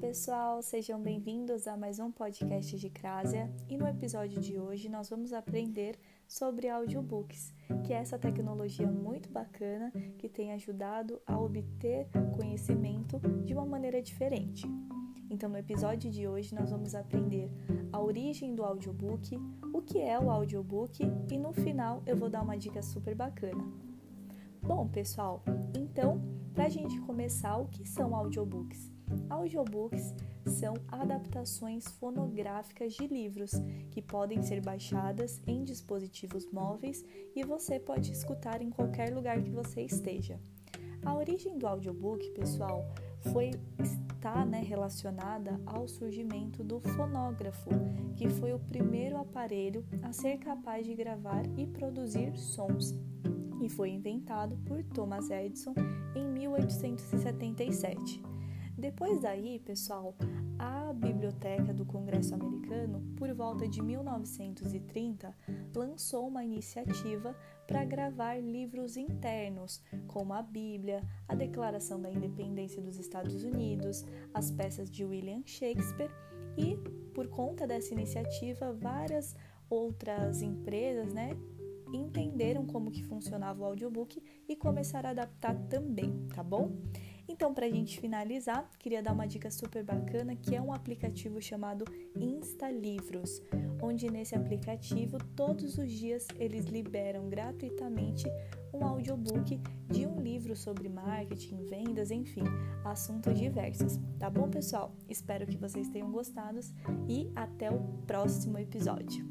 pessoal, sejam bem-vindos a mais um podcast de Crásia e no episódio de hoje nós vamos aprender sobre audiobooks, que é essa tecnologia muito bacana que tem ajudado a obter conhecimento de uma maneira diferente. Então, no episódio de hoje, nós vamos aprender a origem do audiobook, o que é o audiobook e no final eu vou dar uma dica super bacana. Bom, pessoal, então, para a gente começar, o que são audiobooks? Audiobooks são adaptações fonográficas de livros que podem ser baixadas em dispositivos móveis e você pode escutar em qualquer lugar que você esteja. A origem do audiobook, pessoal, foi está né, relacionada ao surgimento do fonógrafo, que foi o primeiro aparelho a ser capaz de gravar e produzir sons, e foi inventado por Thomas Edison em 1877. Depois daí, pessoal, a Biblioteca do Congresso Americano, por volta de 1930, lançou uma iniciativa para gravar livros internos, como a Bíblia, a Declaração da Independência dos Estados Unidos, as peças de William Shakespeare e, por conta dessa iniciativa, várias outras empresas, né, entenderam como que funcionava o audiobook e começaram a adaptar também, tá bom? Então, para a gente finalizar, queria dar uma dica super bacana que é um aplicativo chamado Insta Livros, onde nesse aplicativo todos os dias eles liberam gratuitamente um audiobook de um livro sobre marketing, vendas, enfim, assuntos diversos. Tá bom, pessoal? Espero que vocês tenham gostado e até o próximo episódio.